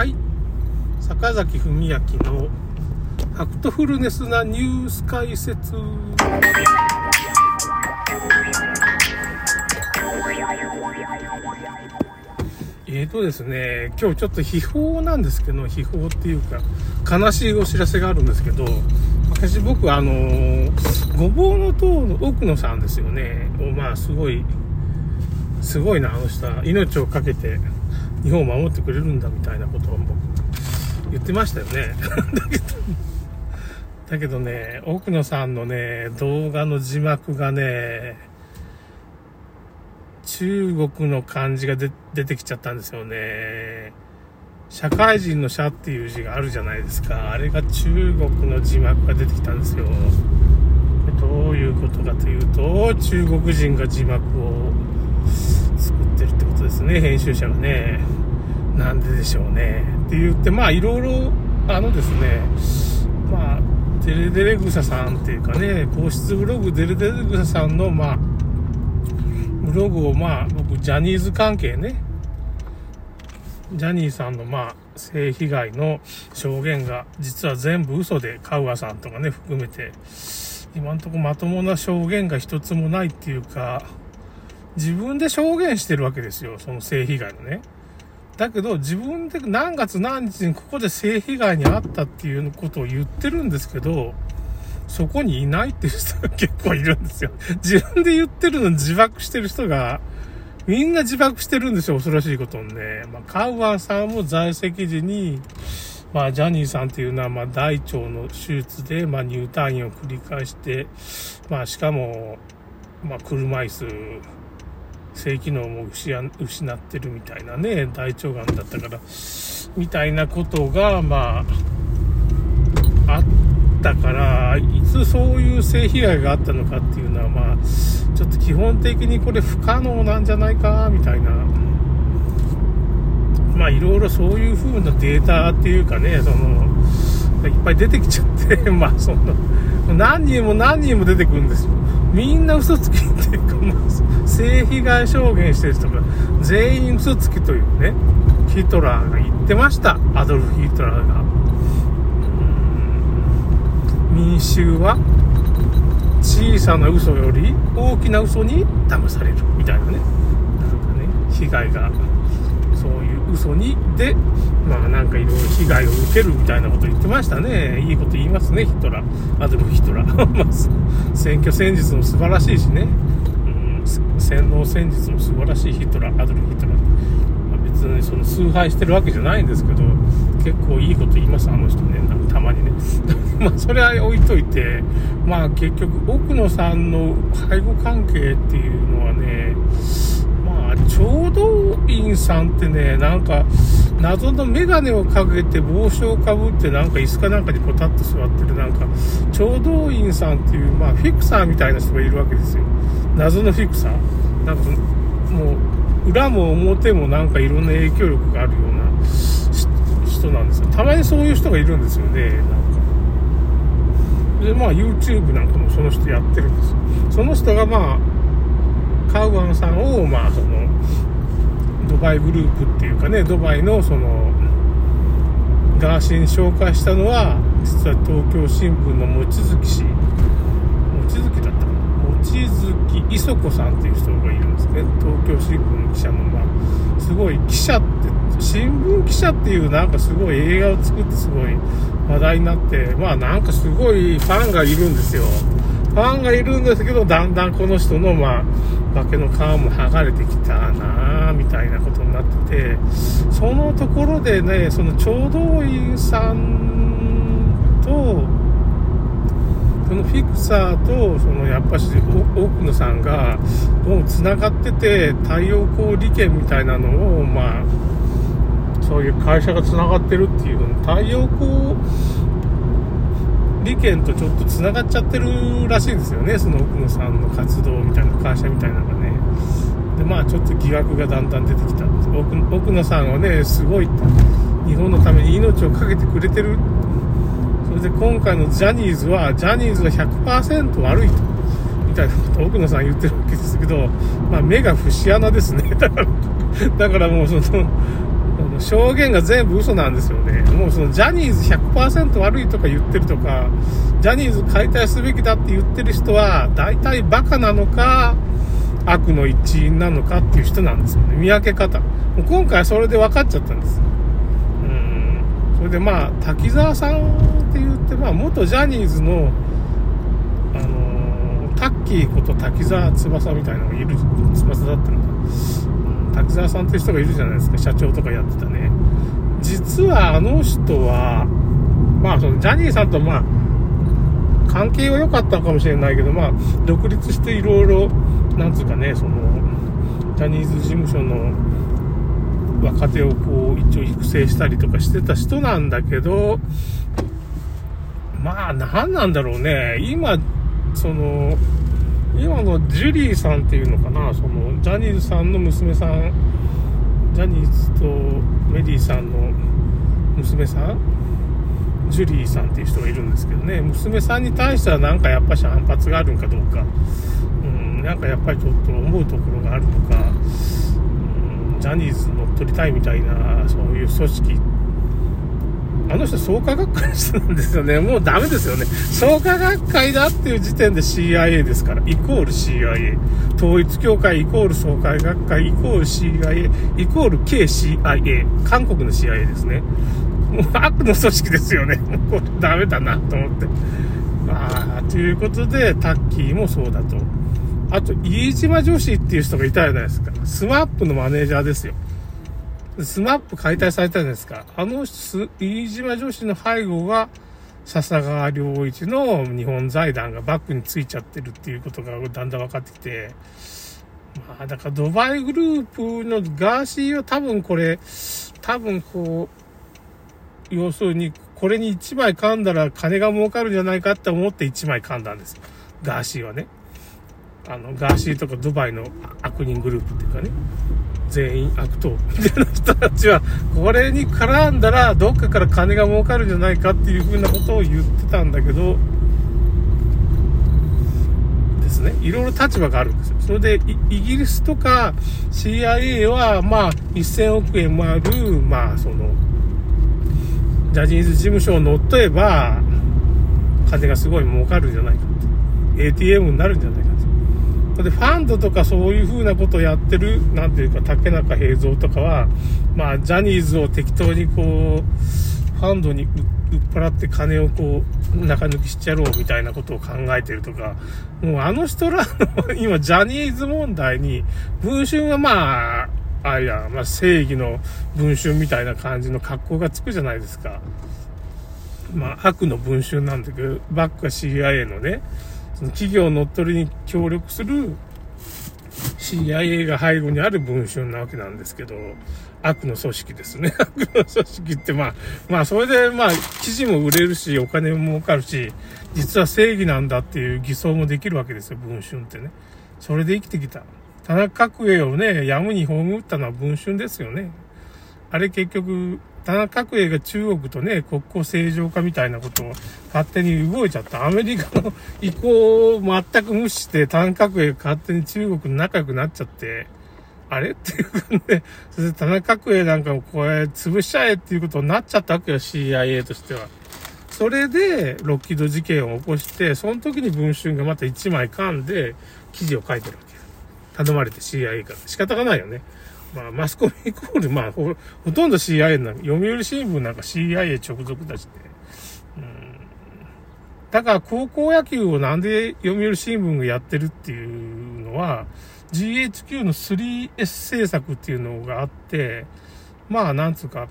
はい。坂崎文明のファクトフルネスなニュース解説。えーとですね、今日ちょっと秘宝なんですけど、秘宝っていうか、悲しいお知らせがあるんですけど、私僕あのー、ごぼうの塔の奥野さんですよね、まあすごい、すごいな、あの人は。命を懸けて。日本を守ってくれるんだみたいなことを言ってましたよね。だけど、だけどね、奥野さんのね、動画の字幕がね、中国の漢字が出てきちゃったんですよね。社会人の社っていう字があるじゃないですか。あれが中国の字幕が出てきたんですよ。どういうことかというと、中国人が字幕をですね、編集者がね。なんででしょうね。って言って、まあいろいろ、あのですね、まあ、デレデレグサさんっていうかね、皇室ブログデレデレグサさんの、まあ、ブログをまあ、僕、ジャニーズ関係ね、ジャニーさんのまあ、性被害の証言が実は全部嘘で、カウアさんとかね、含めて、今んとこまともな証言が一つもないっていうか、自分で証言してるわけですよ、その性被害のね。だけど、自分で何月何日にここで性被害に遭ったっていうことを言ってるんですけど、そこにいないっていう人が結構いるんですよ。自分で言ってるのに自爆してる人が、みんな自爆してるんですよ、恐ろしいことにね。まあ、カウアンさんも在籍時に、まあ、ジャニーさんっていうのは、まあ、大腸の手術で、まあ、入退院を繰り返して、まあ、しかも、まあ、車椅子、性機能も失ってるみたいなね、大腸がんだったから、みたいなことが、まあ、あっ、たから、いつそういう性被害があったのかっていうのは、まあ、ちょっと基本的にこれ不可能なんじゃないか、みたいな。まあ、いろいろそういう風なデータっていうかね、その、いっぱい出てきちゃって、まあ、そんな、何人も何人も出てくるんですよ。みんな嘘つきっていうか、まあ、性被害証言してる人が全員嘘つきというね、ヒトラーが言ってました。アドルフ・ヒトラーが。民衆は小さな嘘より大きな嘘に騙されるみたいなねなんかね被害が嘘にでまあなんかいろいろ被害を受けるみたいなこと言ってましたね。いいこと言いますねヒトラー。アドルフ・ヒトラー。ま選挙戦術も素晴らしいしね、うん、洗脳戦術も素晴らしいヒトラー。アドルフ・ヒトラー、まあ、別にその崇拝してるわけじゃないんですけど結構いいこと言いますあの人ね。なんかたまにね。まあそれは置いといてまあ結局奥野さんの背後関係っていうのはね聴導員さんってねなんか謎の眼鏡をかけて帽子をかぶってなんか椅子かなんかにポタッと座ってるなんか聴導員さんっていうまあフィクサーみたいな人がいるわけですよ。謎のフィクサー。なんかもう裏も表もなんかいろんな影響力があるような人なんですよ。たまにそういう人がいるんですよねなんか。でまあ YouTube なんかもその人やってるんですよ。その人がまあカウアンさんをまあそのバイグループっていうかねドバイのそのガーシーに紹介したのは実は東京新聞の望月氏。望月だったかな。望月磯子さんっていう人がいるんですね。東京新聞の記者のまあすごい記者って新聞記者っていうなんかすごい映画を作ってすごい話題になって、まあなんかすごいファンがいるんですよ。ファンがいるんですけど、だんだんこの人の、まあ、化けの皮も剥がれてきたなみたいなことになってて、そのところでね、その聴導員さんと、そのフィクサーと、そのやっぱし奥野さんが、どうも繋がってて、太陽光利権みたいなのを、まあ、そういう会社がつながってるっていう太陽光利権とちょっとつながっちゃってるらしいんですよね。その奥野さんの活動みたいな会社みたいなのがね。でまあちょっと疑惑がだんだん出てきた奥奥野さんはねすごい日本のために命を懸けてくれてる。それで今回のジャニーズはジャニーズは100%悪いと。みたいなこと奥野さん言ってるわけですけど、まあ、目が節穴ですね。だから だからもうその証言が全部嘘なんですよね。もうそのジャニーズ100%悪いとか言ってるとか、ジャニーズ解体すべきだって言ってる人は、大体バカなのか、悪の一員なのかっていう人なんですよね。見分け方。もう今回それで分かっちゃったんです。うん。それでまあ、滝沢さんって言って、まあ、元ジャニーズの、あのー、タッキーこと滝沢翼みたいなのがいる、翼だったのか。滝沢さんって人がいるじゃないですか、社長とかやってたね。実はあの人は、まあそのジャニーさんとまあ、関係は良かったのかもしれないけど、まあ、独立していろいろ、なんつうかね、その、ジャニーズ事務所の若手をこう、一応育成したりとかしてた人なんだけど、まあ、何なんだろうね。今、その、今のジュリーさんっていうのかな、その、ジャニーズさんの娘さん、ジャニーズとメディさんの娘さんジュリーさんっていう人がいるんですけどね、娘さんに対してはなんかやっぱし反発があるんかどうか、うん、なんかやっぱりちょっと思うところがあるのか、うん、ジャニーズ乗っ取りたいみたいな、そういう組織あの人創価学会の人なんですよね。もうダメですよね。創価学会だっていう時点で CIA ですから。イコール CIA。統一協会イコール創価学会イコール CIA イコール KCIA。韓国の CIA ですね。もう悪の組織ですよね。もうこれダメだなと思って。ああ、ということで、タッキーもそうだと。あと、飯島女史っていう人がいたじゃないですか。スマップのマネージャーですよ。スマップ解体されたじゃないですか。あの飯島女史の背後が、笹川良一の日本財団がバックについちゃってるっていうことがだんだん分かってきて、まあ、だからドバイグループのガーシーは多分これ、多分こう、要するに、これに1枚噛んだら金が儲かるんじゃないかって思って1枚噛んだんです。ガーシーはね。あの、ガーシーとかドバイの悪人グループっていうかね。全員悪党みたいな人たちは、これに絡んだら、どっかから金が儲かるんじゃないかっていう風なことを言ってたんだけど、ですね。いろいろ立場があるんですよ。それで、イギリスとか CIA は、まあ、1000億円もある、まあ、その、ジャニーズ事務所を乗っ取れば、金がすごい儲かるんじゃないかって。ATM になるんじゃないかで、ファンドとかそういう風なことをやってる、なんていうか、竹中平蔵とかは、まあ、ジャニーズを適当にこう、ファンドに売っ払って金をこう、中抜きしちゃろうみたいなことを考えてるとか、もうあの人らの今、ジャニーズ問題に、文春はまあ、あいや、まあ、正義の文春みたいな感じの格好がつくじゃないですか。まあ、悪の文春なんだけど、バックは CIA のね、企業乗っ取りに協力する CIA が背後にある文春なわけなんですけど、悪の組織ですね。悪の組織ってまあ、まあそれでまあ記事も売れるし、お金も儲かるし、実は正義なんだっていう偽装もできるわけですよ、文春ってね。それで生きてきた。田中角栄をね、やむに葬ったのは文春ですよね。あれ結局、田中角栄が中国とね、国交正常化みたいなことを勝手に動いちゃった。アメリカの意向を全く無視して、田中角栄が勝手に中国と仲良くなっちゃって、あれっていうかね、それで田中角栄なんかもこれ潰しちゃえっていうことになっちゃったわけよ、CIA としては。それで、ロッキード事件を起こして、その時に文春がまた1枚噛んで、記事を書いてるわけよ。頼まれて CIA から。仕方がないよね。まあ、マスコミイコール、まあほ、ほとんど CIA な読売新聞なんか CIA 直属だしね。うん。だから高校野球をなんで読売新聞がやってるっていうのは、GHQ の 3S 政策っていうのがあって、まあ、なんつうか、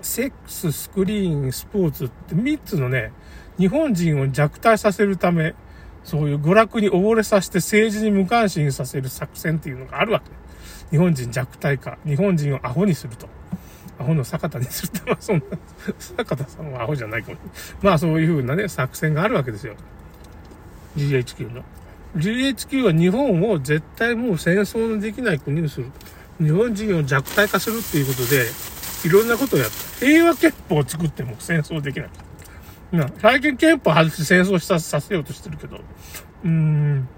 セックス、スクリーン、スポーツって3つのね、日本人を弱体させるため、そういう娯楽に溺れさせて政治に無関心させる作戦っていうのがあるわけ。日本人弱体化、日本人をアホにすると。アホの坂田にすると、まあそんな、坂田さんはアホじゃないかも。まあそういう風なね、作戦があるわけですよ。GHQ の。GHQ は日本を絶対もう戦争のできない国にする。日本人を弱体化するっていうことで、いろんなことをやった。平和憲法を作っても戦争できない。な、最近憲法外して戦争したさせようとしてるけど、うーん、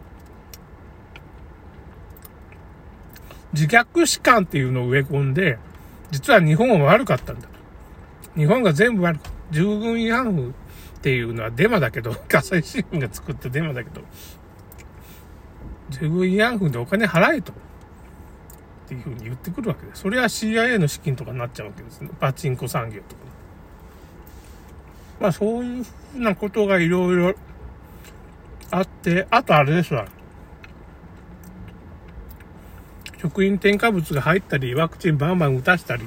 自虐史観っていうのを植え込んで、実は日本は悪かったんだと。日本が全部悪かった。従軍慰安婦っていうのはデマだけど、朝日新聞が作ったデマだけど、従軍慰安婦でお金払えと。っていうふうに言ってくるわけで。それは CIA の資金とかになっちゃうわけですね。パチンコ産業とか。まあそういうふうなことがいろいろあって、あとあれですわ。食品添加物が入ったり、ワクチンバンバン打たしたり、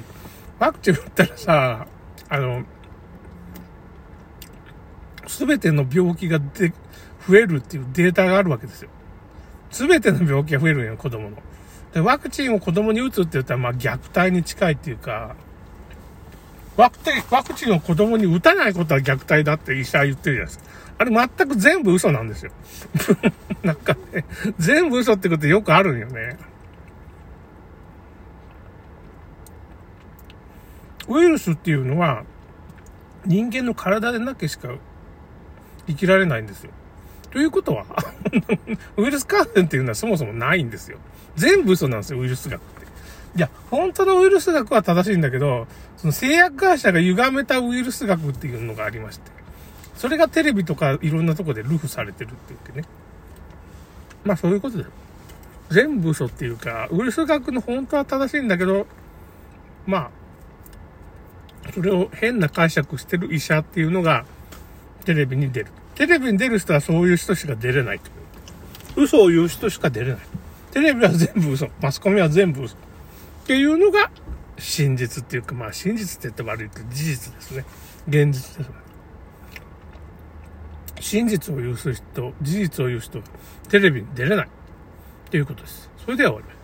ワクチン打ったらさ、あの、すべての病気がで増えるっていうデータがあるわけですよ。すべての病気が増えるんよ、子供の。で、ワクチンを子供に打つって言ったら、まあ虐待に近いっていうか、ワクチン、ワクチンを子供に打たないことは虐待だって医者は言ってるじゃないですか。あれ全く全部嘘なんですよ。なんかね、全部嘘ってことよくあるんよね。ウイルスっていうのは、人間の体でなきゃしか生きられないんですよ。ということは、ウイルス感染っていうのはそもそもないんですよ。全部嘘なんですよ、ウイルス学って。いや、本当のウイルス学は正しいんだけど、その製薬会社が歪めたウイルス学っていうのがありまして、それがテレビとかいろんなとこでルフされてるって言ってね。まあそういうことだよ。全部嘘っていうか、ウイルス学の本当は正しいんだけど、まあ、それを変な解釈してる医者っていうのがテレビに出る。テレビに出る人はそういう人しか出れないと。嘘を言う人しか出れない。テレビは全部嘘。マスコミは全部嘘。っていうのが真実っていうか、まあ真実って言って悪いけど事実ですね。現実です。真実を言う人、事実を言う人、テレビに出れない。っていうことです。それでは終わります。